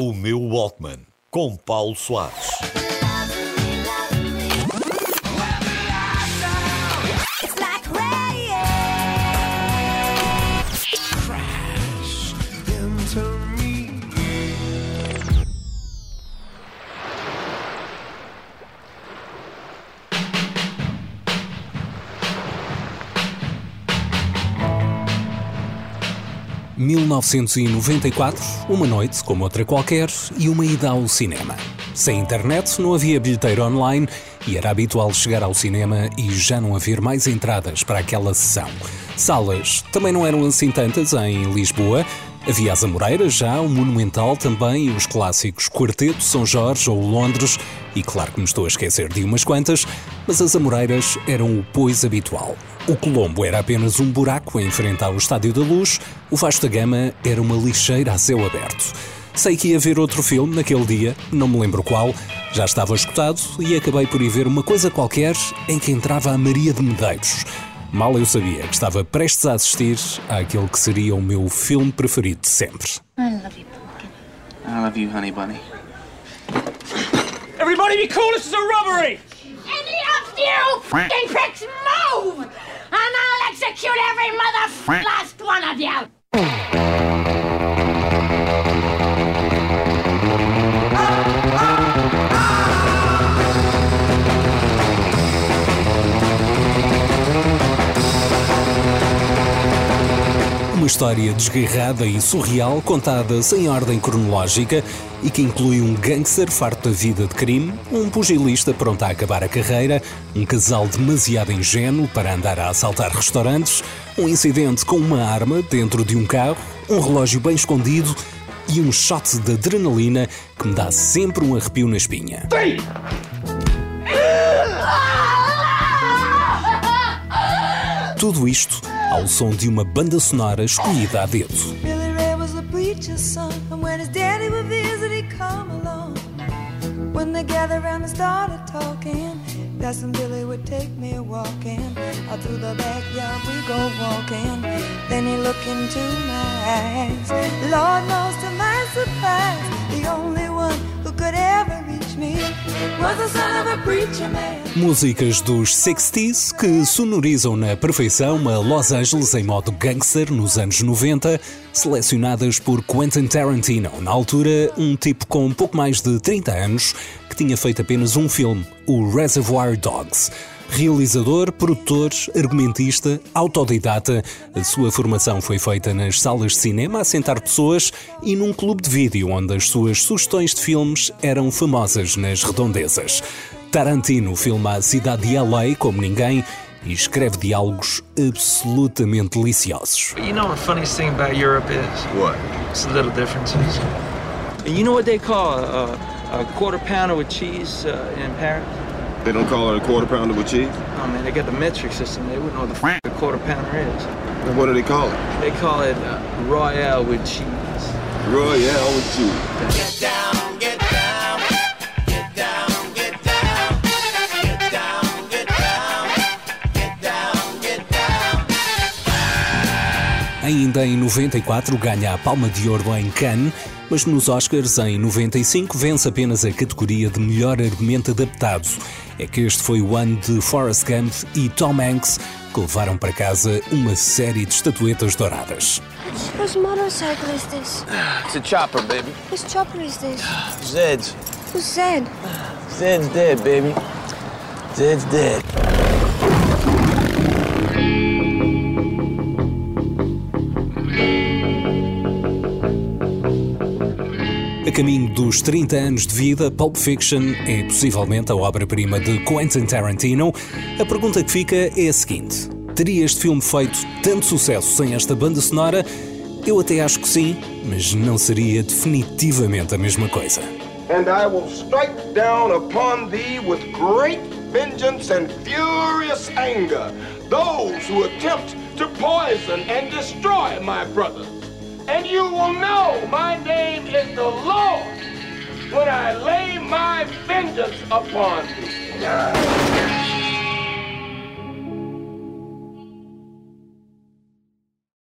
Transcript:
O meu Walkman, com Paulo Soares. 1994, uma noite como outra qualquer e uma ida ao cinema. Sem internet, não havia bilheteiro online e era habitual chegar ao cinema e já não haver mais entradas para aquela sessão. Salas também não eram assim tantas em Lisboa. Havia as Amoreiras já, o Monumental também os clássicos Quarteto São Jorge ou Londres e claro que me estou a esquecer de umas quantas, mas as Amoreiras eram o pois habitual. O Colombo era apenas um buraco em frente ao Estádio da Luz, o Vasta Gama era uma lixeira a céu aberto. Sei que ia ver outro filme naquele dia, não me lembro qual, já estava escutado e acabei por ir ver uma coisa qualquer em que entrava a Maria de Medeiros. Mal eu sabia que estava prestes a assistir àquele que seria o meu filme preferido de sempre. I love you, Pumpkin. I love you, honey bunny. Everybody be cool, this is a robbery! Any of you f***ing pricks move! And I'll execute every mother last one of you! Uma história desgarrada e surreal, contada sem ordem cronológica e que inclui um gangster farto da vida de crime, um pugilista pronto a acabar a carreira, um casal demasiado ingênuo para andar a assaltar restaurantes, um incidente com uma arma dentro de um carro, um relógio bem escondido e um shot de adrenalina que me dá sempre um arrepio na espinha. Tudo isto ao som de uma banda sonora escolhida a dedo. Billy Ray was the preacher's son, and when daddy would visit, he'd come along. When they gathered around and started talking, Cousin Billy would take me walking. Out through the backyard we go walking. Then he looked into my eyes. Lord knows to my surprise, the only one who could ever Músicas dos 60s que sonorizam na perfeição a Los Angeles em modo gangster nos anos 90, selecionadas por Quentin Tarantino, na altura um tipo com pouco mais de 30 anos que tinha feito apenas um filme, o Reservoir Dogs. Realizador, produtor, argumentista, autodidata, a sua formação foi feita nas salas de cinema a sentar pessoas e num clube de vídeo onde as suas sugestões de filmes eram famosas nas redondezas. Tarantino filma a cidade de LA como ninguém e escreve diálogos absolutamente deliciosos. You know what the funniest thing about Europe is? What? It's the little differences. You know what they call a, a, a quarter pounder with cheese uh, in Paris? They don't call it a quarter pounder with cheese? Oh man, they got the metric system. They wouldn't know what the f- a quarter pounder is. Then what do they call it? They call it uh, Royale with cheese. Royale with cheese. Ainda em 94 ganha a Palma de Ouro em Cannes, mas nos Oscars em 95 vence apenas a categoria de melhor argumento adaptado. É que este foi o ano de Forrest Gump e Tom Hanks que levaram para casa uma série de estatuetas douradas. Whose motorcycle is this? It's a chopper, baby. Whose chopper is this? Zed's. Who's Zed? Zed's dead, baby. Zed's dead. A caminho dos 30 anos de vida, Pulp Fiction é possivelmente a obra-prima de Quentin Tarantino. A pergunta que fica é a seguinte: teria este filme feito tanto sucesso sem esta banda sonora? Eu até acho que sim, mas não seria definitivamente a mesma coisa. and I will strike down upon thee with great vengeance and furious anger those who attempt to poison and destroy my brother. And you will know my name is the Lord when I lay my vengeance upon thee.